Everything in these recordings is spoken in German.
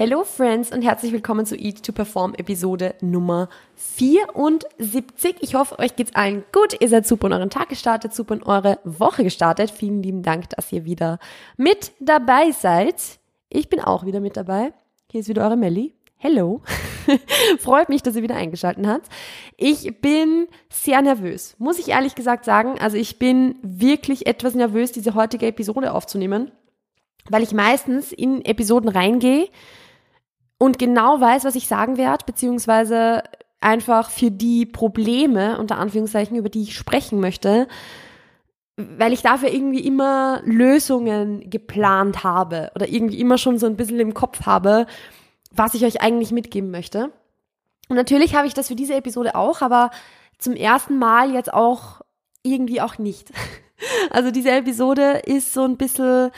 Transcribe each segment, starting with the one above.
Hello Friends und herzlich willkommen zu Eat to Perform Episode Nummer 74. Ich hoffe, euch geht's allen gut. Ihr seid super in euren Tag gestartet, super in eure Woche gestartet. Vielen lieben Dank, dass ihr wieder mit dabei seid. Ich bin auch wieder mit dabei. Hier ist wieder eure Melli. Hello. Freut mich, dass ihr wieder eingeschaltet habt. Ich bin sehr nervös, muss ich ehrlich gesagt sagen. Also ich bin wirklich etwas nervös, diese heutige Episode aufzunehmen, weil ich meistens in Episoden reingehe, und genau weiß, was ich sagen werde, beziehungsweise einfach für die Probleme, unter Anführungszeichen, über die ich sprechen möchte, weil ich dafür irgendwie immer Lösungen geplant habe oder irgendwie immer schon so ein bisschen im Kopf habe, was ich euch eigentlich mitgeben möchte. Und natürlich habe ich das für diese Episode auch, aber zum ersten Mal jetzt auch irgendwie auch nicht. Also diese Episode ist so ein bisschen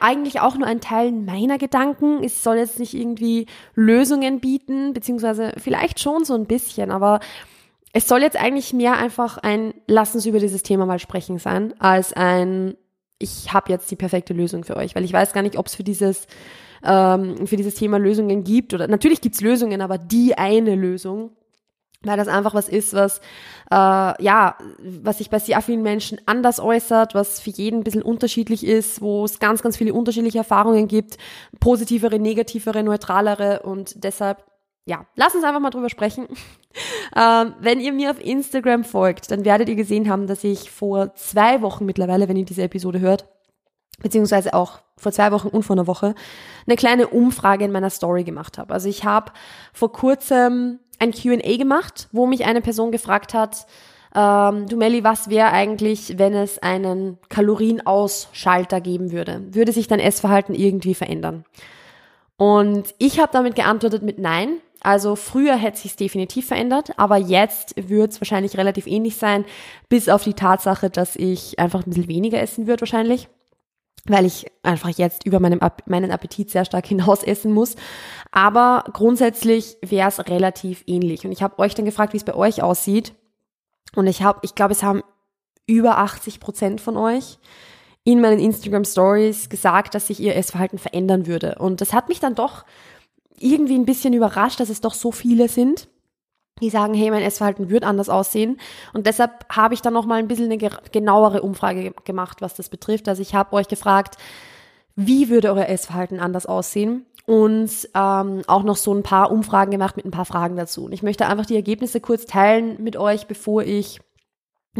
eigentlich auch nur ein Teil meiner Gedanken. Es soll jetzt nicht irgendwie Lösungen bieten, beziehungsweise vielleicht schon so ein bisschen, aber es soll jetzt eigentlich mehr einfach ein Lass uns über dieses Thema mal sprechen sein, als ein Ich habe jetzt die perfekte Lösung für euch, weil ich weiß gar nicht, ob es für dieses ähm, für dieses Thema Lösungen gibt oder natürlich gibt's Lösungen, aber die eine Lösung weil das einfach was ist, was äh, ja, was sich bei sehr vielen Menschen anders äußert, was für jeden ein bisschen unterschiedlich ist, wo es ganz, ganz viele unterschiedliche Erfahrungen gibt, positivere, negativere, neutralere und deshalb ja, lass uns einfach mal drüber sprechen. ähm, wenn ihr mir auf Instagram folgt, dann werdet ihr gesehen haben, dass ich vor zwei Wochen mittlerweile, wenn ihr diese Episode hört, beziehungsweise auch vor zwei Wochen und vor einer Woche, eine kleine Umfrage in meiner Story gemacht habe. Also ich habe vor kurzem ein QA gemacht, wo mich eine Person gefragt hat, ähm, du Melli, was wäre eigentlich, wenn es einen Kalorienausschalter geben würde? Würde sich dein Essverhalten irgendwie verändern? Und ich habe damit geantwortet mit Nein. Also früher hätte sich definitiv verändert, aber jetzt wird es wahrscheinlich relativ ähnlich sein, bis auf die Tatsache, dass ich einfach ein bisschen weniger essen würde wahrscheinlich weil ich einfach jetzt über meinem, meinen Appetit sehr stark hinaus essen muss. Aber grundsätzlich wäre es relativ ähnlich. Und ich habe euch dann gefragt, wie es bei euch aussieht. Und ich habe, ich glaube, es haben über 80 Prozent von euch in meinen Instagram Stories gesagt, dass sich ihr Essverhalten verändern würde. Und das hat mich dann doch irgendwie ein bisschen überrascht, dass es doch so viele sind die sagen, hey, mein Essverhalten wird anders aussehen. Und deshalb habe ich dann noch mal ein bisschen eine genauere Umfrage gemacht, was das betrifft. Also ich habe euch gefragt, wie würde euer Essverhalten anders aussehen? Und ähm, auch noch so ein paar Umfragen gemacht mit ein paar Fragen dazu. Und ich möchte einfach die Ergebnisse kurz teilen mit euch, bevor ich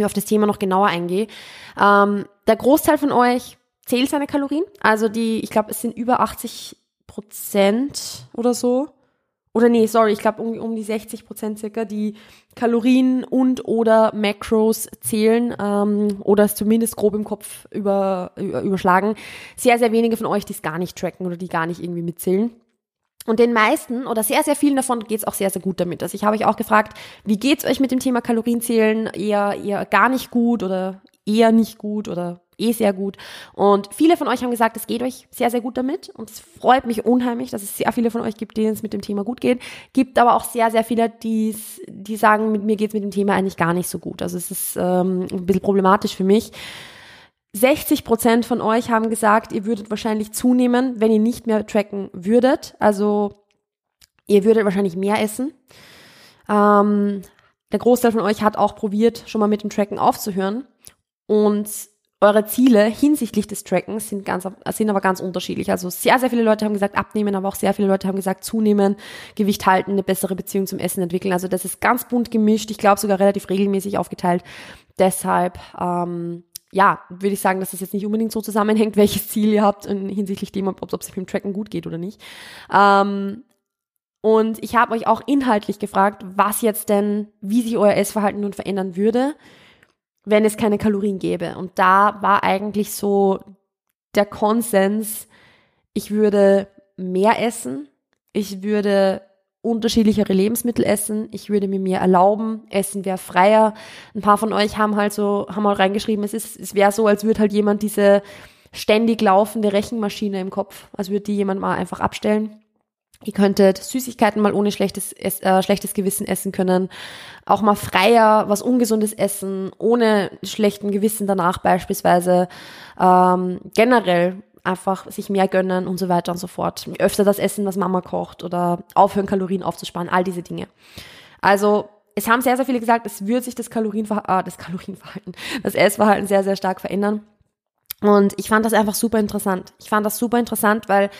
auf das Thema noch genauer eingehe. Ähm, der Großteil von euch zählt seine Kalorien. Also die, ich glaube, es sind über 80 Prozent oder so oder nee, sorry, ich glaube um, um die 60 Prozent circa, die Kalorien und oder Macros zählen ähm, oder es zumindest grob im Kopf über, über, überschlagen. Sehr, sehr wenige von euch, die es gar nicht tracken oder die gar nicht irgendwie mitzählen. Und den meisten oder sehr, sehr vielen davon geht's auch sehr, sehr gut damit. Also ich habe euch auch gefragt, wie geht's euch mit dem Thema Kalorienzählen? Eher, eher gar nicht gut oder eher nicht gut oder eh sehr gut. Und viele von euch haben gesagt, es geht euch sehr, sehr gut damit. Und es freut mich unheimlich, dass es sehr viele von euch gibt, denen es mit dem Thema gut geht. Gibt aber auch sehr, sehr viele, die, die sagen, mit mir geht's mit dem Thema eigentlich gar nicht so gut. Also es ist ähm, ein bisschen problematisch für mich. 60 Prozent von euch haben gesagt, ihr würdet wahrscheinlich zunehmen, wenn ihr nicht mehr tracken würdet. Also ihr würdet wahrscheinlich mehr essen. Ähm, der Großteil von euch hat auch probiert, schon mal mit dem Tracken aufzuhören. Und eure Ziele hinsichtlich des Trackens sind ganz, sind aber ganz unterschiedlich. Also sehr, sehr viele Leute haben gesagt abnehmen, aber auch sehr viele Leute haben gesagt zunehmen, Gewicht halten, eine bessere Beziehung zum Essen entwickeln. Also das ist ganz bunt gemischt. Ich glaube sogar relativ regelmäßig aufgeteilt. Deshalb, ähm, ja, würde ich sagen, dass das jetzt nicht unbedingt so zusammenhängt, welches Ziel ihr habt hinsichtlich dem, ob es mit dem Tracken gut geht oder nicht. Ähm, und ich habe euch auch inhaltlich gefragt, was jetzt denn, wie sich euer Essverhalten nun verändern würde wenn es keine Kalorien gäbe. Und da war eigentlich so der Konsens, ich würde mehr essen, ich würde unterschiedlichere Lebensmittel essen, ich würde mir mehr erlauben, Essen wäre freier. Ein paar von euch haben halt so, haben auch reingeschrieben, es es wäre so, als würde halt jemand diese ständig laufende Rechenmaschine im Kopf, als würde die jemand mal einfach abstellen. Ihr könntet Süßigkeiten mal ohne schlechtes, äh, schlechtes Gewissen essen können. Auch mal freier was Ungesundes essen, ohne schlechten Gewissen danach beispielsweise. Ähm, generell einfach sich mehr gönnen und so weiter und so fort. Öfter das Essen, was Mama kocht oder aufhören, Kalorien aufzusparen, all diese Dinge. Also es haben sehr, sehr viele gesagt, es wird sich das Kalorienverhalten, äh, das Kalorienverhalten, das Essverhalten sehr, sehr stark verändern. Und ich fand das einfach super interessant. Ich fand das super interessant, weil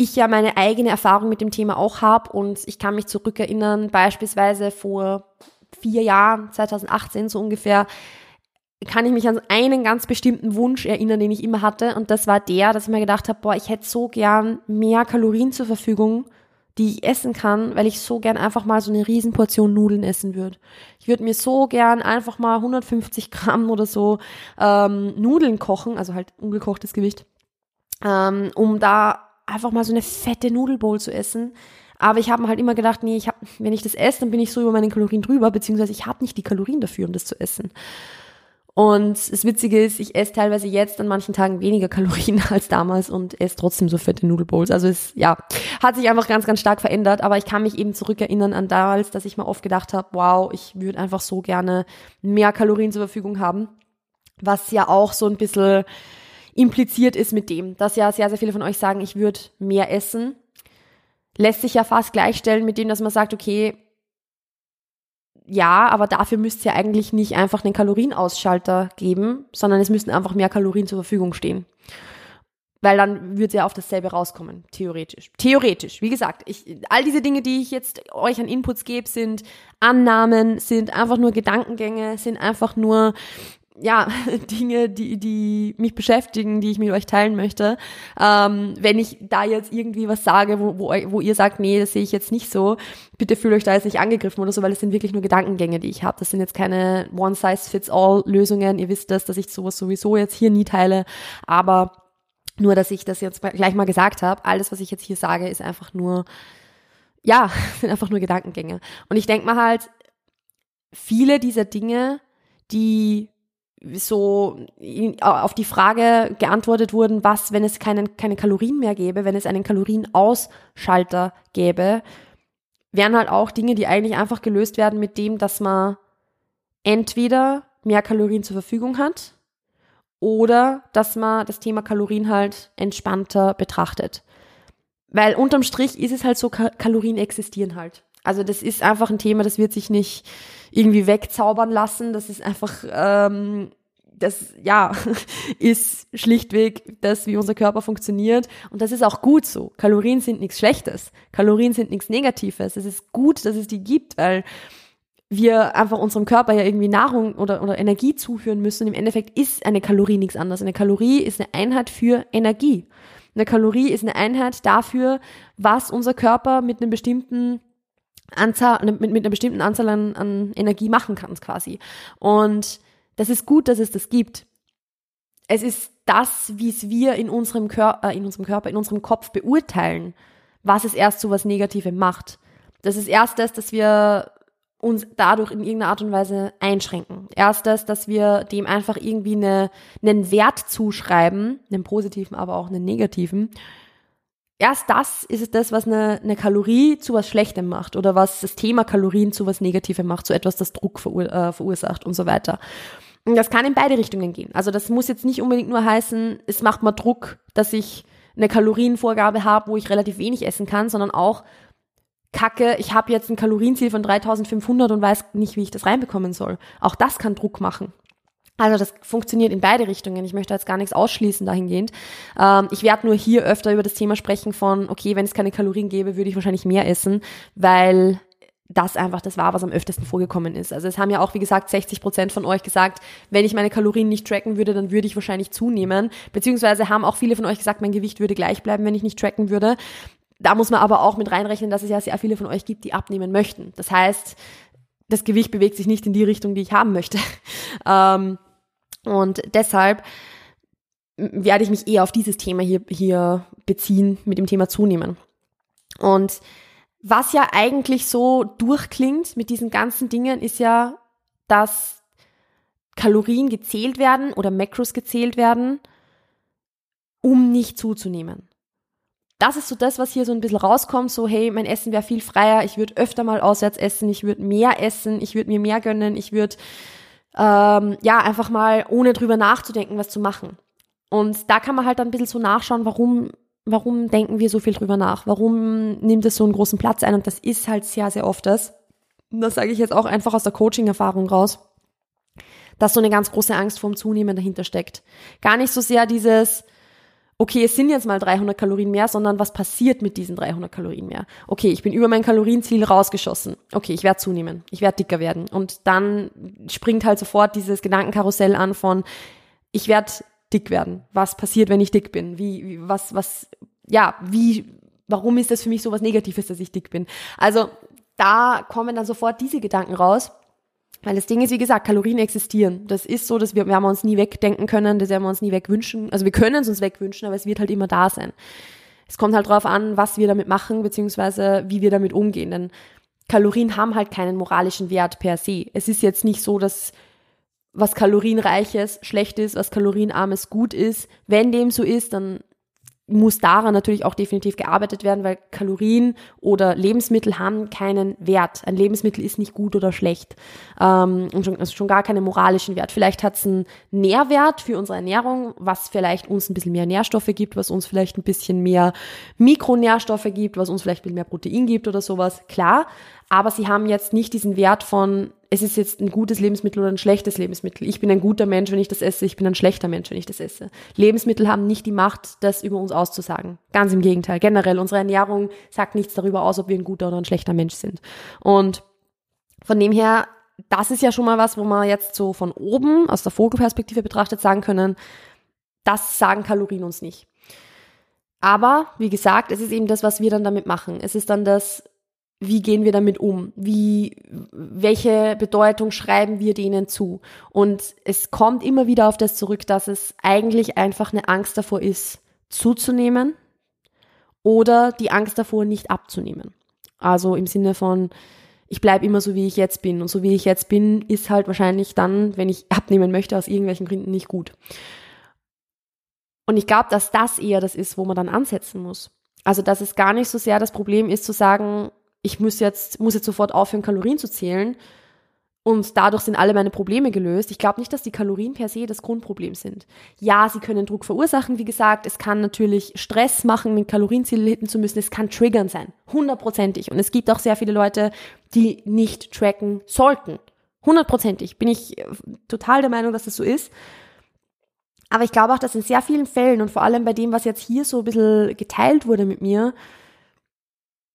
ich ja meine eigene Erfahrung mit dem Thema auch habe und ich kann mich zurückerinnern, beispielsweise vor vier Jahren, 2018 so ungefähr, kann ich mich an einen ganz bestimmten Wunsch erinnern, den ich immer hatte. Und das war der, dass ich mir gedacht habe, boah, ich hätte so gern mehr Kalorien zur Verfügung, die ich essen kann, weil ich so gern einfach mal so eine Riesenportion Nudeln essen würde. Ich würde mir so gern einfach mal 150 Gramm oder so ähm, Nudeln kochen, also halt ungekochtes Gewicht, ähm, um da einfach mal so eine fette Nudelbowl zu essen. Aber ich habe mir halt immer gedacht, nee, ich hab, wenn ich das esse, dann bin ich so über meine Kalorien drüber, beziehungsweise ich habe nicht die Kalorien dafür, um das zu essen. Und das Witzige ist, ich esse teilweise jetzt an manchen Tagen weniger Kalorien als damals und esse trotzdem so fette Nudelbowls. Also es, ja, hat sich einfach ganz, ganz stark verändert. Aber ich kann mich eben zurückerinnern an damals, dass ich mir oft gedacht habe, wow, ich würde einfach so gerne mehr Kalorien zur Verfügung haben. Was ja auch so ein bisschen impliziert ist mit dem, dass ja sehr, sehr viele von euch sagen, ich würde mehr essen. Lässt sich ja fast gleichstellen mit dem, dass man sagt, okay, ja, aber dafür müsst ihr eigentlich nicht einfach einen Kalorienausschalter geben, sondern es müssten einfach mehr Kalorien zur Verfügung stehen. Weil dann würde ja auf dasselbe rauskommen, theoretisch. Theoretisch, wie gesagt, ich, all diese Dinge, die ich jetzt euch an Inputs gebe, sind Annahmen, sind einfach nur Gedankengänge, sind einfach nur ja, Dinge, die, die mich beschäftigen, die ich mit euch teilen möchte. Ähm, wenn ich da jetzt irgendwie was sage, wo, wo, wo ihr sagt, nee, das sehe ich jetzt nicht so, bitte fühlt euch da jetzt nicht angegriffen oder so, weil es sind wirklich nur Gedankengänge, die ich habe. Das sind jetzt keine One-Size-Fits-All-Lösungen. Ihr wisst das, dass ich sowas sowieso jetzt hier nie teile. Aber nur, dass ich das jetzt gleich mal gesagt habe, alles, was ich jetzt hier sage, ist einfach nur, ja, sind einfach nur Gedankengänge. Und ich denke mal halt, viele dieser Dinge, die so auf die Frage geantwortet wurden, was, wenn es keinen, keine Kalorien mehr gäbe, wenn es einen Kalorienausschalter gäbe, wären halt auch Dinge, die eigentlich einfach gelöst werden mit dem, dass man entweder mehr Kalorien zur Verfügung hat oder dass man das Thema Kalorien halt entspannter betrachtet. Weil unterm Strich ist es halt so, Kalorien existieren halt. Also das ist einfach ein Thema, das wird sich nicht irgendwie wegzaubern lassen. Das ist einfach, ähm, das ja, ist schlichtweg das, wie unser Körper funktioniert. Und das ist auch gut so. Kalorien sind nichts Schlechtes. Kalorien sind nichts Negatives. Es ist gut, dass es die gibt, weil wir einfach unserem Körper ja irgendwie Nahrung oder, oder Energie zuführen müssen. Im Endeffekt ist eine Kalorie nichts anderes. Eine Kalorie ist eine Einheit für Energie. Eine Kalorie ist eine Einheit dafür, was unser Körper mit einem bestimmten Anzahl, mit, mit einer bestimmten Anzahl an, an Energie machen kann, quasi. Und das ist gut, dass es das gibt. Es ist das, wie es wir in unserem Körper, äh, in unserem Körper, in unserem Kopf beurteilen, was es erst so was Negatives macht. Das ist erst das, dass wir uns dadurch in irgendeiner Art und Weise einschränken. Erst das, dass wir dem einfach irgendwie eine, einen Wert zuschreiben, einen positiven, aber auch einen negativen, erst das ist es das, was eine, eine Kalorie zu was Schlechtem macht oder was das Thema Kalorien zu was Negativem macht, zu etwas, das Druck verur äh, verursacht und so weiter. Und das kann in beide Richtungen gehen. Also das muss jetzt nicht unbedingt nur heißen, es macht mal Druck, dass ich eine Kalorienvorgabe habe, wo ich relativ wenig essen kann, sondern auch Kacke, ich habe jetzt ein Kalorienziel von 3500 und weiß nicht, wie ich das reinbekommen soll. Auch das kann Druck machen. Also das funktioniert in beide Richtungen. Ich möchte jetzt gar nichts ausschließen dahingehend. Ähm, ich werde nur hier öfter über das Thema sprechen von, okay, wenn es keine Kalorien gäbe, würde ich wahrscheinlich mehr essen, weil das einfach das war, was am öftesten vorgekommen ist. Also es haben ja auch, wie gesagt, 60 Prozent von euch gesagt, wenn ich meine Kalorien nicht tracken würde, dann würde ich wahrscheinlich zunehmen. Beziehungsweise haben auch viele von euch gesagt, mein Gewicht würde gleich bleiben, wenn ich nicht tracken würde. Da muss man aber auch mit reinrechnen, dass es ja sehr viele von euch gibt, die abnehmen möchten. Das heißt, das Gewicht bewegt sich nicht in die Richtung, die ich haben möchte. Ähm, und deshalb werde ich mich eher auf dieses Thema hier, hier beziehen, mit dem Thema zunehmen. Und was ja eigentlich so durchklingt mit diesen ganzen Dingen, ist ja, dass Kalorien gezählt werden oder Macros gezählt werden, um nicht zuzunehmen. Das ist so das, was hier so ein bisschen rauskommt, so hey, mein Essen wäre viel freier, ich würde öfter mal auswärts essen, ich würde mehr essen, ich würde mir mehr gönnen, ich würde ähm, ja, einfach mal ohne drüber nachzudenken, was zu machen. Und da kann man halt dann ein bisschen so nachschauen, warum, warum denken wir so viel drüber nach? Warum nimmt es so einen großen Platz ein? Und das ist halt sehr, sehr oft das. Und das sage ich jetzt auch einfach aus der Coaching-Erfahrung raus, dass so eine ganz große Angst vorm Zunehmen dahinter steckt. Gar nicht so sehr dieses, okay, es sind jetzt mal 300 Kalorien mehr, sondern was passiert mit diesen 300 Kalorien mehr? Okay, ich bin über mein Kalorienziel rausgeschossen. Okay, ich werde zunehmen, ich werde dicker werden. Und dann springt halt sofort dieses Gedankenkarussell an von, ich werde dick werden. Was passiert, wenn ich dick bin? Wie, was, was, ja, wie, warum ist das für mich so was Negatives, dass ich dick bin? Also da kommen dann sofort diese Gedanken raus. Weil das Ding ist, wie gesagt, Kalorien existieren. Das ist so, dass wir, wir haben uns nie wegdenken können, das werden wir uns nie wegwünschen. Also wir können es uns wegwünschen, aber es wird halt immer da sein. Es kommt halt drauf an, was wir damit machen, beziehungsweise wie wir damit umgehen. Denn Kalorien haben halt keinen moralischen Wert per se. Es ist jetzt nicht so, dass was kalorienreiches schlecht ist, was kalorienarmes gut ist. Wenn dem so ist, dann muss daran natürlich auch definitiv gearbeitet werden, weil Kalorien oder Lebensmittel haben keinen Wert. Ein Lebensmittel ist nicht gut oder schlecht ähm, und schon, also schon gar keinen moralischen Wert. Vielleicht hat es einen Nährwert für unsere Ernährung, was vielleicht uns ein bisschen mehr Nährstoffe gibt, was uns vielleicht ein bisschen mehr Mikronährstoffe gibt, was uns vielleicht ein bisschen mehr Protein gibt oder sowas. Klar, aber sie haben jetzt nicht diesen Wert von es ist jetzt ein gutes Lebensmittel oder ein schlechtes Lebensmittel. Ich bin ein guter Mensch, wenn ich das esse. Ich bin ein schlechter Mensch, wenn ich das esse. Lebensmittel haben nicht die Macht, das über uns auszusagen. Ganz im Gegenteil. Generell, unsere Ernährung sagt nichts darüber aus, ob wir ein guter oder ein schlechter Mensch sind. Und von dem her, das ist ja schon mal was, wo man jetzt so von oben, aus der Vogelperspektive betrachtet, sagen können, das sagen Kalorien uns nicht. Aber, wie gesagt, es ist eben das, was wir dann damit machen. Es ist dann das, wie gehen wir damit um? Wie, welche Bedeutung schreiben wir denen zu? Und es kommt immer wieder auf das zurück, dass es eigentlich einfach eine Angst davor ist, zuzunehmen oder die Angst davor, nicht abzunehmen. Also im Sinne von, ich bleibe immer so, wie ich jetzt bin. Und so wie ich jetzt bin, ist halt wahrscheinlich dann, wenn ich abnehmen möchte, aus irgendwelchen Gründen nicht gut. Und ich glaube, dass das eher das ist, wo man dann ansetzen muss. Also, dass es gar nicht so sehr das Problem ist, zu sagen, ich muss jetzt, muss jetzt sofort aufhören, Kalorien zu zählen und dadurch sind alle meine Probleme gelöst. Ich glaube nicht, dass die Kalorien per se das Grundproblem sind. Ja, sie können Druck verursachen, wie gesagt. Es kann natürlich Stress machen, ein Kalorienziel hitten zu müssen. Es kann triggern sein. Hundertprozentig. Und es gibt auch sehr viele Leute, die nicht tracken sollten. Hundertprozentig. Bin ich äh, total der Meinung, dass das so ist. Aber ich glaube auch, dass in sehr vielen Fällen und vor allem bei dem, was jetzt hier so ein bisschen geteilt wurde mit mir,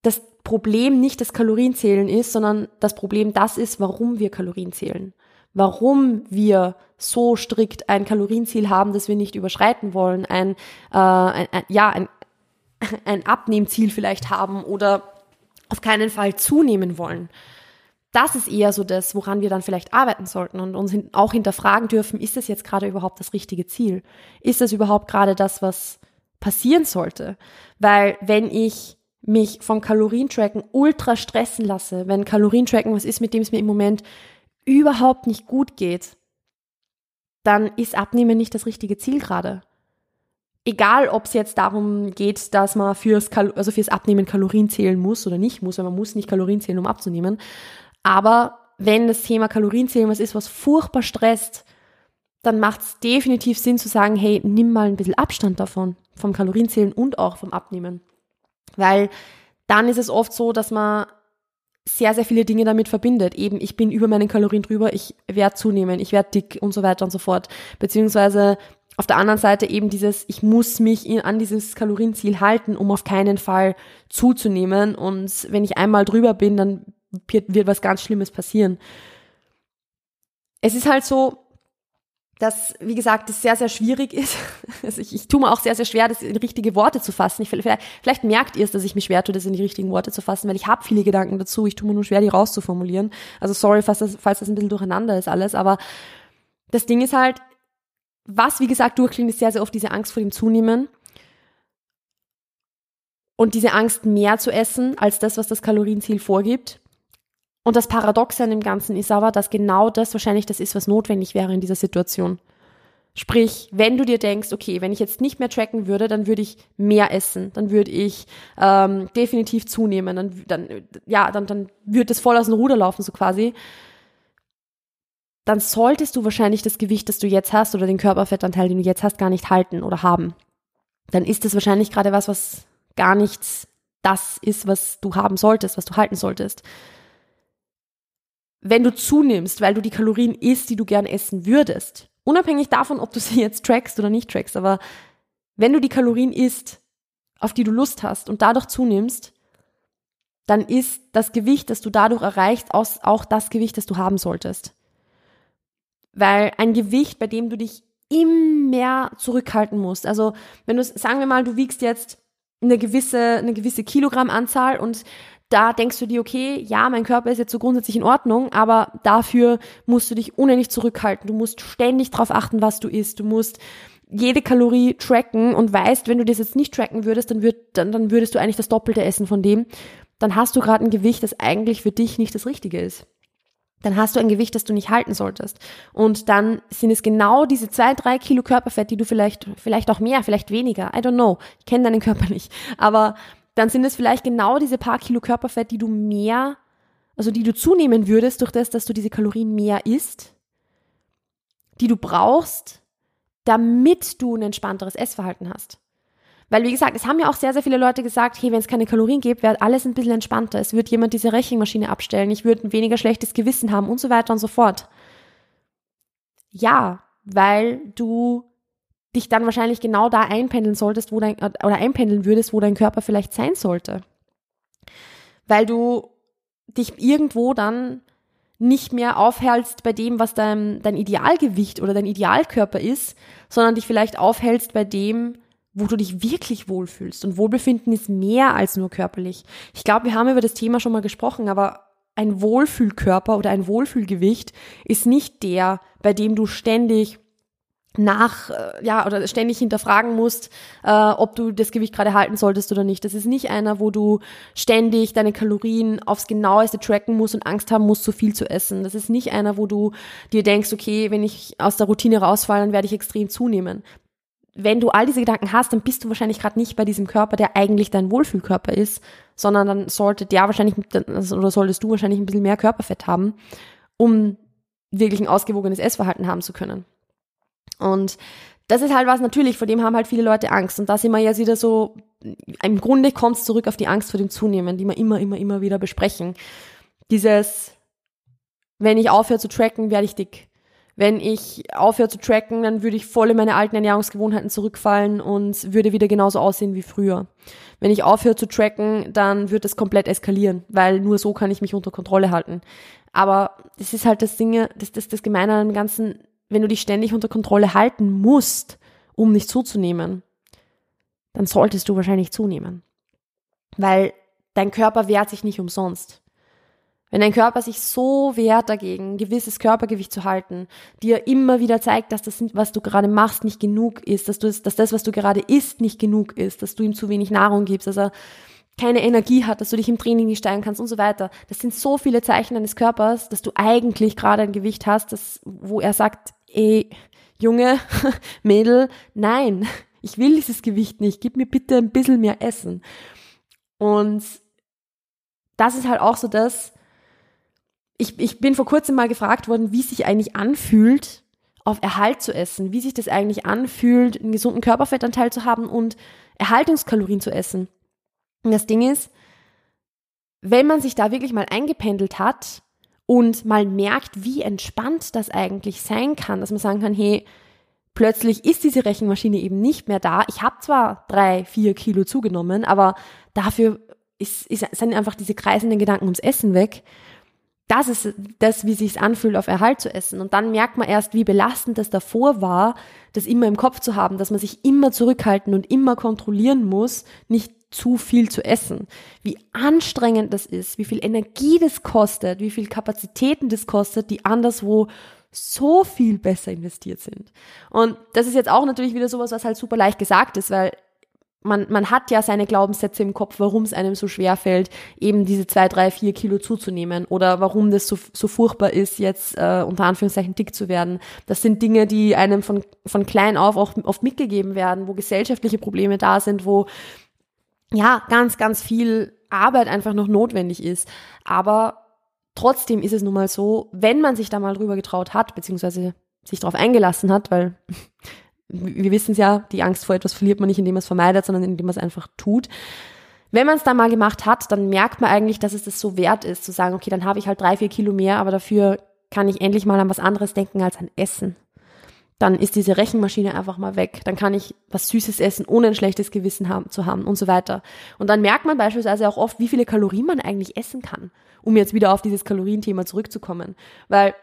das Problem nicht das Kalorienzählen ist, sondern das Problem das ist, warum wir Kalorien zählen. Warum wir so strikt ein Kalorienziel haben, das wir nicht überschreiten wollen, ein, äh, ein, ein ja, ein, ein Abnehmziel vielleicht haben oder auf keinen Fall zunehmen wollen. Das ist eher so das, woran wir dann vielleicht arbeiten sollten und uns auch hinterfragen dürfen, ist das jetzt gerade überhaupt das richtige Ziel? Ist das überhaupt gerade das, was passieren sollte? Weil wenn ich mich vom Kalorientracken ultra stressen lasse, wenn Kalorientracken was ist, mit dem es mir im Moment überhaupt nicht gut geht, dann ist Abnehmen nicht das richtige Ziel gerade. Egal, ob es jetzt darum geht, dass man fürs, Kal also fürs Abnehmen Kalorien zählen muss oder nicht muss, weil man muss nicht Kalorien zählen, um abzunehmen. Aber wenn das Thema Kalorienzählen was ist, was furchtbar stresst, dann macht es definitiv Sinn zu sagen, hey, nimm mal ein bisschen Abstand davon, vom Kalorienzählen und auch vom Abnehmen. Weil dann ist es oft so, dass man sehr, sehr viele Dinge damit verbindet. Eben, ich bin über meinen Kalorien drüber, ich werde zunehmen, ich werde dick und so weiter und so fort. Beziehungsweise auf der anderen Seite eben dieses, ich muss mich in, an dieses Kalorienziel halten, um auf keinen Fall zuzunehmen. Und wenn ich einmal drüber bin, dann wird, wird was ganz Schlimmes passieren. Es ist halt so, dass, wie gesagt, es sehr, sehr schwierig ist. Also ich, ich tue mir auch sehr, sehr schwer, das in richtige Worte zu fassen. Ich, vielleicht, vielleicht merkt ihr es, dass ich mich schwer tue, das in die richtigen Worte zu fassen, weil ich habe viele Gedanken dazu. Ich tue mir nur schwer, die rauszuformulieren. Also sorry, falls das, falls das ein bisschen durcheinander ist alles. Aber das Ding ist halt, was, wie gesagt, durchklingt, ist sehr, sehr oft diese Angst vor dem Zunehmen. Und diese Angst, mehr zu essen als das, was das Kalorienziel vorgibt. Und das Paradoxe an dem Ganzen ist aber, dass genau das wahrscheinlich das ist, was notwendig wäre in dieser Situation. Sprich, wenn du dir denkst, okay, wenn ich jetzt nicht mehr tracken würde, dann würde ich mehr essen, dann würde ich ähm, definitiv zunehmen, dann, dann ja, dann, dann würde es voll aus dem Ruder laufen, so quasi. dann solltest du wahrscheinlich das Gewicht, das du jetzt hast oder den Körperfettanteil, den du jetzt hast, gar nicht halten oder haben. Dann ist das wahrscheinlich gerade was, was gar nichts das ist, was du haben solltest, was du halten solltest. Wenn du zunimmst, weil du die Kalorien isst, die du gern essen würdest, unabhängig davon, ob du sie jetzt trackst oder nicht trackst, aber wenn du die Kalorien isst, auf die du Lust hast und dadurch zunimmst, dann ist das Gewicht, das du dadurch erreichst, auch das Gewicht, das du haben solltest. Weil ein Gewicht, bei dem du dich immer zurückhalten musst. Also, wenn du, sagen wir mal, du wiegst jetzt eine gewisse, eine gewisse Kilogrammanzahl und da denkst du dir, okay, ja, mein Körper ist jetzt so grundsätzlich in Ordnung, aber dafür musst du dich unendlich zurückhalten. Du musst ständig darauf achten, was du isst. Du musst jede Kalorie tracken und weißt, wenn du das jetzt nicht tracken würdest, dann, würd, dann, dann würdest du eigentlich das Doppelte essen von dem. Dann hast du gerade ein Gewicht, das eigentlich für dich nicht das Richtige ist dann hast du ein Gewicht, das du nicht halten solltest. Und dann sind es genau diese zwei, drei Kilo Körperfett, die du vielleicht, vielleicht auch mehr, vielleicht weniger, I don't know. Ich kenne deinen Körper nicht. Aber dann sind es vielleicht genau diese paar Kilo Körperfett, die du mehr, also die du zunehmen würdest durch das, dass du diese Kalorien mehr isst, die du brauchst, damit du ein entspannteres Essverhalten hast. Weil, wie gesagt, es haben ja auch sehr, sehr viele Leute gesagt, hey, wenn es keine Kalorien gibt, wäre alles ein bisschen entspannter. Es wird jemand diese Rechenmaschine abstellen, ich würde ein weniger schlechtes Gewissen haben und so weiter und so fort. Ja, weil du dich dann wahrscheinlich genau da einpendeln solltest, wo dein, oder einpendeln würdest, wo dein Körper vielleicht sein sollte. Weil du dich irgendwo dann nicht mehr aufhältst bei dem, was dein, dein Idealgewicht oder dein Idealkörper ist, sondern dich vielleicht aufhältst bei dem, wo du dich wirklich wohlfühlst. Und Wohlbefinden ist mehr als nur körperlich. Ich glaube, wir haben über das Thema schon mal gesprochen, aber ein Wohlfühlkörper oder ein Wohlfühlgewicht ist nicht der, bei dem du ständig nach, äh, ja, oder ständig hinterfragen musst, äh, ob du das Gewicht gerade halten solltest oder nicht. Das ist nicht einer, wo du ständig deine Kalorien aufs genaueste tracken musst und Angst haben musst, zu viel zu essen. Das ist nicht einer, wo du dir denkst, okay, wenn ich aus der Routine rausfalle, dann werde ich extrem zunehmen wenn du all diese Gedanken hast, dann bist du wahrscheinlich gerade nicht bei diesem Körper, der eigentlich dein Wohlfühlkörper ist, sondern dann sollte der wahrscheinlich also, oder solltest du wahrscheinlich ein bisschen mehr Körperfett haben, um wirklich ein ausgewogenes Essverhalten haben zu können. Und das ist halt was natürlich, vor dem haben halt viele Leute Angst. Und da sind wir jetzt wieder so, im Grunde kommt es zurück auf die Angst vor dem Zunehmen, die wir immer, immer, immer wieder besprechen. Dieses, wenn ich aufhöre zu tracken, werde ich dick wenn ich aufhöre zu tracken, dann würde ich voll in meine alten Ernährungsgewohnheiten zurückfallen und würde wieder genauso aussehen wie früher. Wenn ich aufhöre zu tracken, dann wird das komplett eskalieren, weil nur so kann ich mich unter Kontrolle halten. Aber das ist halt das Ding, das, das, das Gemeine an dem Ganzen, wenn du dich ständig unter Kontrolle halten musst, um nicht zuzunehmen, dann solltest du wahrscheinlich zunehmen. Weil dein Körper wehrt sich nicht umsonst. Wenn dein Körper sich so wehrt dagegen, ein gewisses Körpergewicht zu halten, dir immer wieder zeigt, dass das, was du gerade machst, nicht genug ist, dass, du, dass das, was du gerade isst, nicht genug ist, dass du ihm zu wenig Nahrung gibst, dass er keine Energie hat, dass du dich im Training nicht steigen kannst und so weiter. Das sind so viele Zeichen deines Körpers, dass du eigentlich gerade ein Gewicht hast, das, wo er sagt, ey, Junge, Mädel, nein, ich will dieses Gewicht nicht, gib mir bitte ein bisschen mehr Essen. Und das ist halt auch so das, ich, ich bin vor kurzem mal gefragt worden, wie es sich eigentlich anfühlt, auf Erhalt zu essen, wie sich das eigentlich anfühlt, einen gesunden Körperfettanteil zu haben und Erhaltungskalorien zu essen. Und das Ding ist, wenn man sich da wirklich mal eingependelt hat und mal merkt, wie entspannt das eigentlich sein kann, dass man sagen kann, hey, plötzlich ist diese Rechenmaschine eben nicht mehr da. Ich habe zwar drei, vier Kilo zugenommen, aber dafür ist, ist, sind einfach diese kreisenden Gedanken ums Essen weg das ist das, wie sich's anfühlt, auf Erhalt zu essen. Und dann merkt man erst, wie belastend das davor war, das immer im Kopf zu haben, dass man sich immer zurückhalten und immer kontrollieren muss, nicht zu viel zu essen. Wie anstrengend das ist, wie viel Energie das kostet, wie viel Kapazitäten das kostet, die anderswo so viel besser investiert sind. Und das ist jetzt auch natürlich wieder sowas, was halt super leicht gesagt ist, weil man, man hat ja seine Glaubenssätze im Kopf, warum es einem so schwer fällt, eben diese zwei, drei, vier Kilo zuzunehmen oder warum das so, so furchtbar ist, jetzt äh, unter Anführungszeichen dick zu werden. Das sind Dinge, die einem von, von klein auf auch oft mitgegeben werden, wo gesellschaftliche Probleme da sind, wo ja ganz, ganz viel Arbeit einfach noch notwendig ist. Aber trotzdem ist es nun mal so, wenn man sich da mal drüber getraut hat, beziehungsweise sich darauf eingelassen hat, weil wir wissen es ja, die Angst vor etwas verliert man nicht, indem man es vermeidet, sondern indem man es einfach tut. Wenn man es dann mal gemacht hat, dann merkt man eigentlich, dass es das so wert ist, zu sagen, okay, dann habe ich halt drei, vier Kilo mehr, aber dafür kann ich endlich mal an was anderes denken als an Essen. Dann ist diese Rechenmaschine einfach mal weg. Dann kann ich was Süßes essen, ohne ein schlechtes Gewissen haben, zu haben und so weiter. Und dann merkt man beispielsweise auch oft, wie viele Kalorien man eigentlich essen kann, um jetzt wieder auf dieses Kalorienthema zurückzukommen. Weil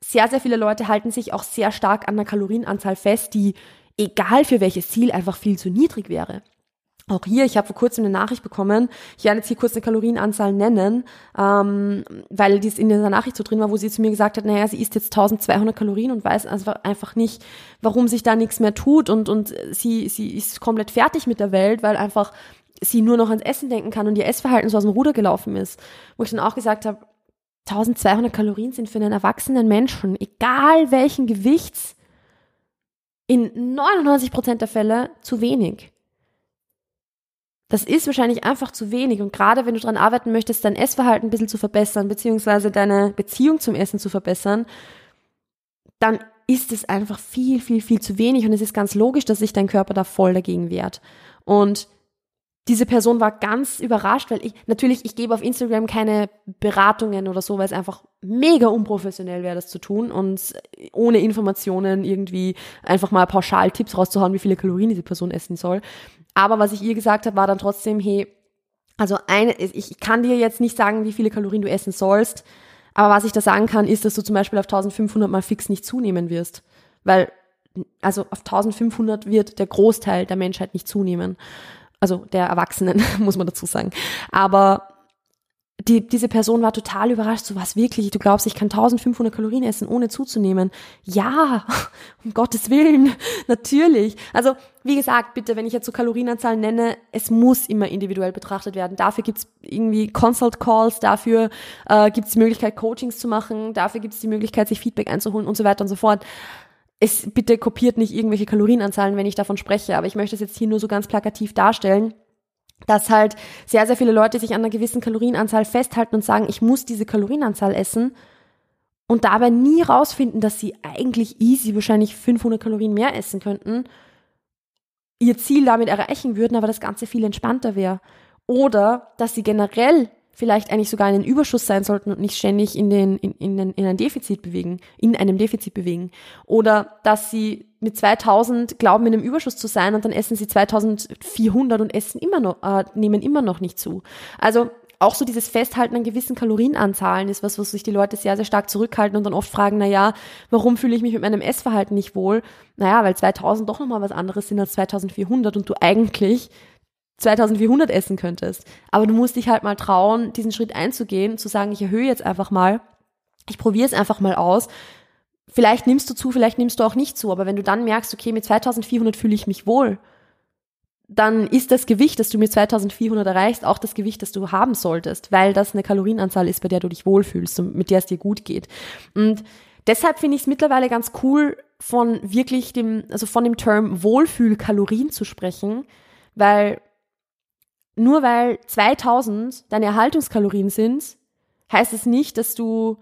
sehr, sehr viele Leute halten sich auch sehr stark an der Kalorienanzahl fest, die egal für welches Ziel einfach viel zu niedrig wäre. Auch hier, ich habe vor kurzem eine Nachricht bekommen. Ich werde jetzt hier kurz eine Kalorienanzahl nennen, ähm, weil dies in dieser Nachricht so drin war, wo sie zu mir gesagt hat, naja, sie isst jetzt 1200 Kalorien und weiß einfach nicht, warum sich da nichts mehr tut und, und sie, sie ist komplett fertig mit der Welt, weil einfach sie nur noch ans Essen denken kann und ihr Essverhalten so aus dem Ruder gelaufen ist. Wo ich dann auch gesagt habe, 1200 Kalorien sind für einen erwachsenen Menschen, egal welchen Gewichts, in 99 Prozent der Fälle zu wenig. Das ist wahrscheinlich einfach zu wenig. Und gerade wenn du daran arbeiten möchtest, dein Essverhalten ein bisschen zu verbessern, beziehungsweise deine Beziehung zum Essen zu verbessern, dann ist es einfach viel, viel, viel zu wenig. Und es ist ganz logisch, dass sich dein Körper da voll dagegen wehrt. Und diese Person war ganz überrascht, weil ich, natürlich, ich gebe auf Instagram keine Beratungen oder so, weil es einfach mega unprofessionell wäre, das zu tun und ohne Informationen irgendwie einfach mal pauschal Tipps rauszuhauen, wie viele Kalorien diese Person essen soll. Aber was ich ihr gesagt habe, war dann trotzdem, hey, also eine, ich kann dir jetzt nicht sagen, wie viele Kalorien du essen sollst, aber was ich da sagen kann, ist, dass du zum Beispiel auf 1500 mal fix nicht zunehmen wirst, weil also auf 1500 wird der Großteil der Menschheit nicht zunehmen. Also der Erwachsenen, muss man dazu sagen. Aber die, diese Person war total überrascht, so was wirklich, du glaubst, ich kann 1500 Kalorien essen, ohne zuzunehmen. Ja, um Gottes Willen, natürlich. Also, wie gesagt, bitte, wenn ich jetzt so Kalorienanzahlen nenne, es muss immer individuell betrachtet werden. Dafür gibt's irgendwie Consult Calls, dafür äh, gibt's die Möglichkeit, Coachings zu machen, dafür gibt's die Möglichkeit, sich Feedback einzuholen und so weiter und so fort. Es bitte kopiert nicht irgendwelche Kalorienanzahlen, wenn ich davon spreche, aber ich möchte es jetzt hier nur so ganz plakativ darstellen dass halt sehr, sehr viele Leute sich an einer gewissen Kalorienanzahl festhalten und sagen, ich muss diese Kalorienanzahl essen und dabei nie rausfinden, dass sie eigentlich easy wahrscheinlich 500 Kalorien mehr essen könnten, ihr Ziel damit erreichen würden, aber das Ganze viel entspannter wäre. Oder dass sie generell vielleicht eigentlich sogar einen Überschuss sein sollten und nicht ständig in, den, in, in, in ein Defizit bewegen, in einem Defizit bewegen. Oder dass sie mit 2000 glauben, in einem Überschuss zu sein und dann essen sie 2400 und essen immer noch, äh, nehmen immer noch nicht zu. Also auch so dieses Festhalten an gewissen Kalorienanzahlen ist was, was sich die Leute sehr, sehr stark zurückhalten und dann oft fragen, na ja, warum fühle ich mich mit meinem Essverhalten nicht wohl? Naja, weil 2000 doch nochmal was anderes sind als 2400 und du eigentlich 2400 essen könntest. Aber du musst dich halt mal trauen, diesen Schritt einzugehen, zu sagen, ich erhöhe jetzt einfach mal, ich probiere es einfach mal aus. Vielleicht nimmst du zu, vielleicht nimmst du auch nicht zu, aber wenn du dann merkst, okay, mit 2400 fühle ich mich wohl, dann ist das Gewicht, das du mit 2400 erreichst, auch das Gewicht, das du haben solltest, weil das eine Kalorienanzahl ist, bei der du dich wohlfühlst und mit der es dir gut geht. Und deshalb finde ich es mittlerweile ganz cool, von wirklich dem, also von dem Term Wohlfühlkalorien zu sprechen, weil nur weil 2000 deine Erhaltungskalorien sind, heißt es nicht, dass du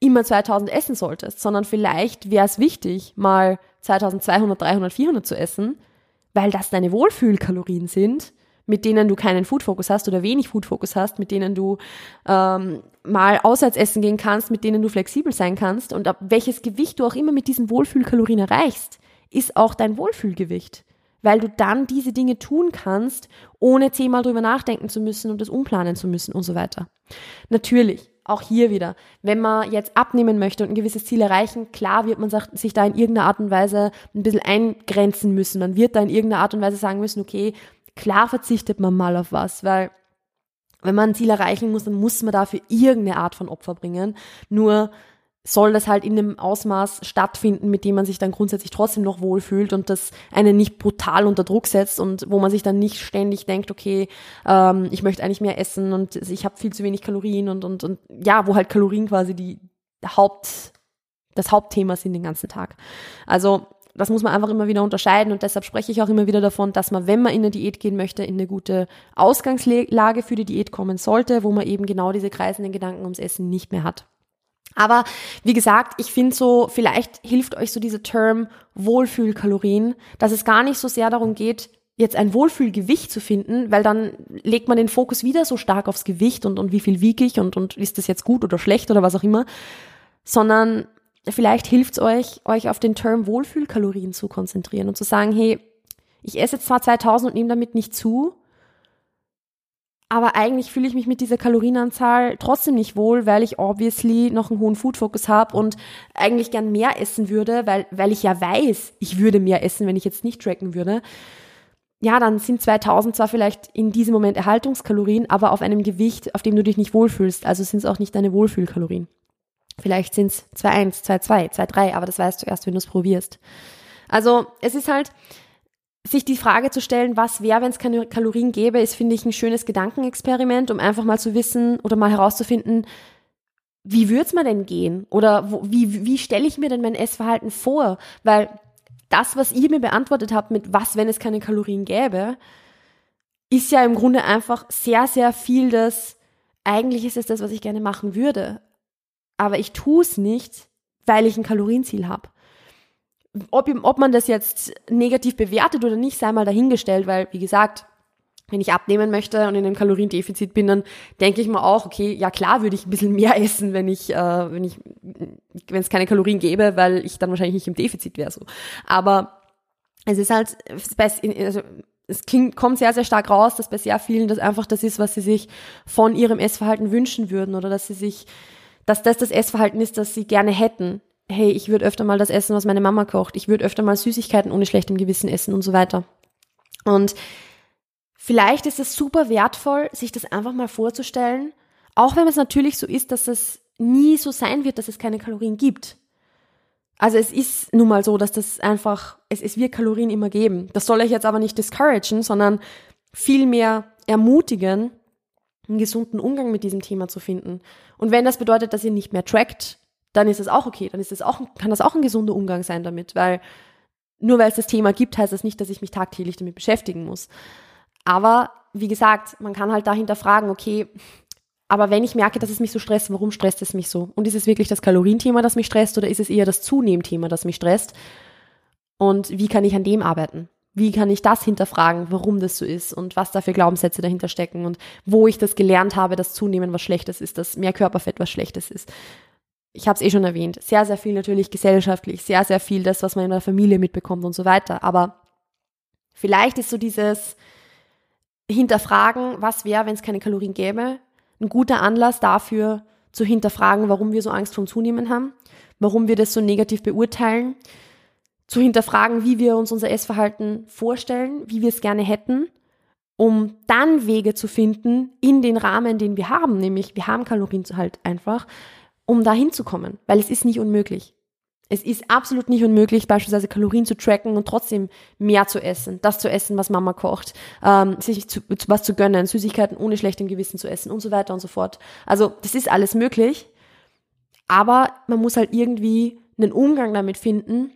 immer 2000 essen solltest, sondern vielleicht wäre es wichtig, mal 2200, 300, 400 zu essen, weil das deine Wohlfühlkalorien sind, mit denen du keinen Food-Fokus hast oder wenig Food-Fokus hast, mit denen du ähm, mal auswärts essen gehen kannst, mit denen du flexibel sein kannst und ab welches Gewicht du auch immer mit diesen Wohlfühlkalorien erreichst, ist auch dein Wohlfühlgewicht weil du dann diese Dinge tun kannst, ohne zehnmal drüber nachdenken zu müssen und das umplanen zu müssen und so weiter. Natürlich, auch hier wieder, wenn man jetzt abnehmen möchte und ein gewisses Ziel erreichen, klar wird man sich da in irgendeiner Art und Weise ein bisschen eingrenzen müssen. Man wird da in irgendeiner Art und Weise sagen müssen, okay, klar verzichtet man mal auf was, weil wenn man ein Ziel erreichen muss, dann muss man dafür irgendeine Art von Opfer bringen. Nur soll das halt in einem Ausmaß stattfinden, mit dem man sich dann grundsätzlich trotzdem noch wohlfühlt und das einen nicht brutal unter Druck setzt und wo man sich dann nicht ständig denkt, okay, ähm, ich möchte eigentlich mehr essen und ich habe viel zu wenig Kalorien und, und, und ja, wo halt Kalorien quasi die Haupt, das Hauptthema sind den ganzen Tag. Also das muss man einfach immer wieder unterscheiden und deshalb spreche ich auch immer wieder davon, dass man, wenn man in eine Diät gehen möchte, in eine gute Ausgangslage für die Diät kommen sollte, wo man eben genau diese kreisenden Gedanken ums Essen nicht mehr hat. Aber wie gesagt, ich finde so, vielleicht hilft euch so dieser Term Wohlfühlkalorien, dass es gar nicht so sehr darum geht, jetzt ein Wohlfühlgewicht zu finden, weil dann legt man den Fokus wieder so stark aufs Gewicht und, und wie viel wiege ich und, und ist das jetzt gut oder schlecht oder was auch immer, sondern vielleicht hilft es euch, euch auf den Term Wohlfühlkalorien zu konzentrieren und zu sagen, hey, ich esse jetzt zwar 2000 und nehme damit nicht zu, aber eigentlich fühle ich mich mit dieser Kalorienanzahl trotzdem nicht wohl, weil ich obviously noch einen hohen Food-Focus habe und eigentlich gern mehr essen würde, weil, weil ich ja weiß, ich würde mehr essen, wenn ich jetzt nicht tracken würde. Ja, dann sind 2000 zwar vielleicht in diesem Moment Erhaltungskalorien, aber auf einem Gewicht, auf dem du dich nicht wohlfühlst. Also sind es auch nicht deine Wohlfühlkalorien. Vielleicht sind es 2,1, 2,2, 2,3, aber das weißt du erst, wenn du es probierst. Also es ist halt, sich die Frage zu stellen, was wäre, wenn es keine Kalorien gäbe, ist, finde ich, ein schönes Gedankenexperiment, um einfach mal zu wissen oder mal herauszufinden, wie würde es mir denn gehen? Oder wo, wie, wie stelle ich mir denn mein Essverhalten vor? Weil das, was ihr mir beantwortet habt mit was, wenn es keine Kalorien gäbe, ist ja im Grunde einfach sehr, sehr viel das, eigentlich ist es das, was ich gerne machen würde. Aber ich tue es nicht, weil ich ein Kalorienziel habe ob, ob man das jetzt negativ bewertet oder nicht, sei mal dahingestellt, weil, wie gesagt, wenn ich abnehmen möchte und in einem Kaloriendefizit bin, dann denke ich mir auch, okay, ja klar würde ich ein bisschen mehr essen, wenn ich, äh, wenn ich, wenn es keine Kalorien gäbe, weil ich dann wahrscheinlich nicht im Defizit wäre so. Aber es ist halt, also es klingt, kommt sehr, sehr stark raus, dass bei sehr vielen das einfach das ist, was sie sich von ihrem Essverhalten wünschen würden oder dass sie sich, dass das das Essverhalten ist, das sie gerne hätten hey, ich würde öfter mal das essen, was meine Mama kocht. Ich würde öfter mal Süßigkeiten ohne schlechtem Gewissen essen und so weiter. Und vielleicht ist es super wertvoll, sich das einfach mal vorzustellen, auch wenn es natürlich so ist, dass es nie so sein wird, dass es keine Kalorien gibt. Also es ist nun mal so, dass das einfach, es, es wird Kalorien immer geben. Das soll euch jetzt aber nicht discouragen, sondern vielmehr ermutigen, einen gesunden Umgang mit diesem Thema zu finden. Und wenn das bedeutet, dass ihr nicht mehr trackt, dann ist das auch okay. Dann ist das auch, kann das auch ein gesunder Umgang sein damit, weil nur weil es das Thema gibt, heißt das nicht, dass ich mich tagtäglich damit beschäftigen muss. Aber wie gesagt, man kann halt dahinter fragen, okay, aber wenn ich merke, dass es mich so stresst, warum stresst es mich so? Und ist es wirklich das Kalorienthema, das mich stresst, oder ist es eher das Zunehmthema, das mich stresst? Und wie kann ich an dem arbeiten? Wie kann ich das hinterfragen, warum das so ist und was da für Glaubenssätze dahinter stecken und wo ich das gelernt habe, dass Zunehmen was Schlechtes ist, dass mehr Körperfett was Schlechtes ist ich habe es eh schon erwähnt, sehr, sehr viel natürlich gesellschaftlich, sehr, sehr viel das, was man in der Familie mitbekommt und so weiter. Aber vielleicht ist so dieses Hinterfragen, was wäre, wenn es keine Kalorien gäbe, ein guter Anlass dafür zu hinterfragen, warum wir so Angst vom Zunehmen haben, warum wir das so negativ beurteilen, zu hinterfragen, wie wir uns unser Essverhalten vorstellen, wie wir es gerne hätten, um dann Wege zu finden in den Rahmen, den wir haben, nämlich wir haben Kalorien halt einfach, um da hinzukommen, weil es ist nicht unmöglich. Es ist absolut nicht unmöglich, beispielsweise Kalorien zu tracken und trotzdem mehr zu essen, das zu essen, was Mama kocht, ähm, sich zu, was zu gönnen, Süßigkeiten ohne schlechtem Gewissen zu essen und so weiter und so fort. Also das ist alles möglich, aber man muss halt irgendwie einen Umgang damit finden,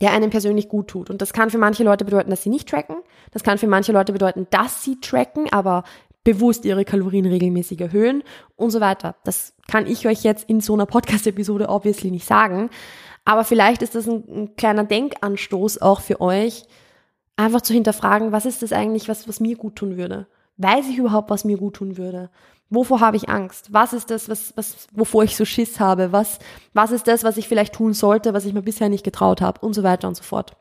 der einem persönlich gut tut. Und das kann für manche Leute bedeuten, dass sie nicht tracken. Das kann für manche Leute bedeuten, dass sie tracken, aber bewusst ihre Kalorien regelmäßig erhöhen und so weiter. Das kann ich euch jetzt in so einer Podcast-Episode obviously nicht sagen. Aber vielleicht ist das ein, ein, kleiner Denkanstoß auch für euch, einfach zu hinterfragen, was ist das eigentlich, was, was mir gut tun würde? Weiß ich überhaupt, was mir gut tun würde? Wovor habe ich Angst? Was ist das, was, was, wovor ich so Schiss habe? Was, was ist das, was ich vielleicht tun sollte, was ich mir bisher nicht getraut habe? Und so weiter und so fort.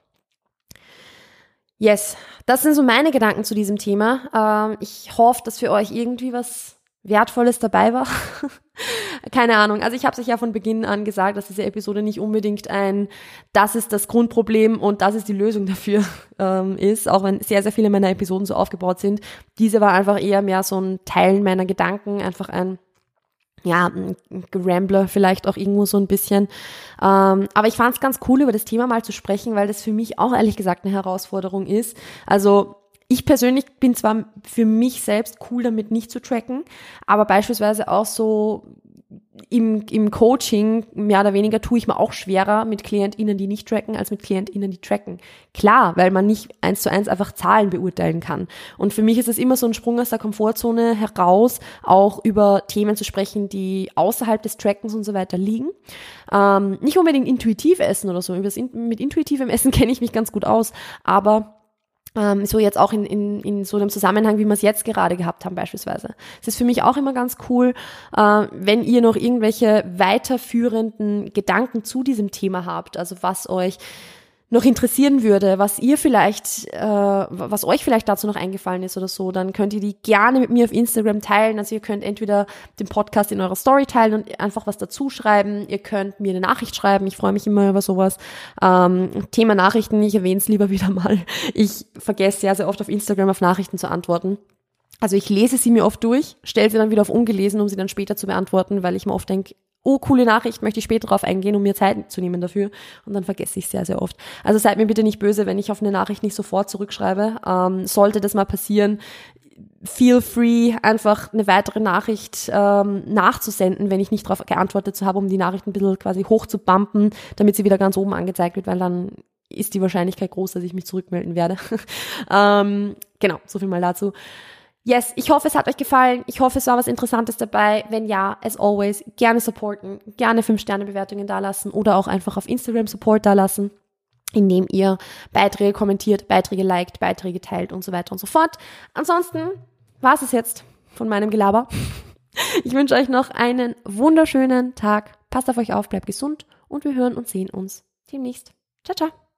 Yes, das sind so meine Gedanken zu diesem Thema. Ähm, ich hoffe, dass für euch irgendwie was Wertvolles dabei war. Keine Ahnung. Also ich habe es euch ja von Beginn an gesagt, dass diese Episode nicht unbedingt ein, das ist das Grundproblem und das ist die Lösung dafür ähm, ist, auch wenn sehr, sehr viele meiner Episoden so aufgebaut sind. Diese war einfach eher mehr so ein Teilen meiner Gedanken, einfach ein ja, Gerambler vielleicht auch irgendwo so ein bisschen. Ähm, aber ich fand es ganz cool, über das Thema mal zu sprechen, weil das für mich auch ehrlich gesagt eine Herausforderung ist. Also ich persönlich bin zwar für mich selbst cool damit nicht zu tracken, aber beispielsweise auch so im, im Coaching mehr oder weniger tue ich mir auch schwerer mit KlientInnen, die nicht tracken, als mit KlientInnen, die tracken. Klar, weil man nicht eins zu eins einfach Zahlen beurteilen kann. Und für mich ist es immer so ein Sprung aus der Komfortzone heraus, auch über Themen zu sprechen, die außerhalb des Trackens und so weiter liegen. Ähm, nicht unbedingt intuitiv essen oder so. mit intuitivem Essen kenne ich mich ganz gut aus, aber ähm, so jetzt auch in, in, in so einem Zusammenhang, wie wir es jetzt gerade gehabt haben beispielsweise. Es ist für mich auch immer ganz cool, äh, wenn ihr noch irgendwelche weiterführenden Gedanken zu diesem Thema habt, also was euch noch interessieren würde, was ihr vielleicht, äh, was euch vielleicht dazu noch eingefallen ist oder so, dann könnt ihr die gerne mit mir auf Instagram teilen. Also ihr könnt entweder den Podcast in eurer Story teilen und einfach was dazu schreiben. Ihr könnt mir eine Nachricht schreiben. Ich freue mich immer über sowas. Ähm, Thema Nachrichten, ich erwähne es lieber wieder mal. Ich vergesse sehr, sehr oft auf Instagram auf Nachrichten zu antworten. Also ich lese sie mir oft durch, stelle sie dann wieder auf ungelesen, um sie dann später zu beantworten, weil ich mir oft denke, oh, coole Nachricht, möchte ich später darauf eingehen, um mir Zeit zu nehmen dafür. Und dann vergesse ich sehr, sehr oft. Also seid mir bitte nicht böse, wenn ich auf eine Nachricht nicht sofort zurückschreibe. Ähm, sollte das mal passieren, feel free, einfach eine weitere Nachricht ähm, nachzusenden, wenn ich nicht darauf geantwortet habe, um die Nachricht ein bisschen quasi hoch zu bumpen, damit sie wieder ganz oben angezeigt wird, weil dann ist die Wahrscheinlichkeit groß, dass ich mich zurückmelden werde. ähm, genau, so viel mal dazu. Yes, ich hoffe, es hat euch gefallen. Ich hoffe, es war was Interessantes dabei. Wenn ja, as always, gerne supporten, gerne 5-Sterne-Bewertungen dalassen oder auch einfach auf Instagram Support dalassen, indem ihr Beiträge kommentiert, Beiträge liked, Beiträge teilt und so weiter und so fort. Ansonsten war es jetzt von meinem Gelaber. Ich wünsche euch noch einen wunderschönen Tag. Passt auf euch auf, bleibt gesund und wir hören und sehen uns demnächst. Ciao, ciao.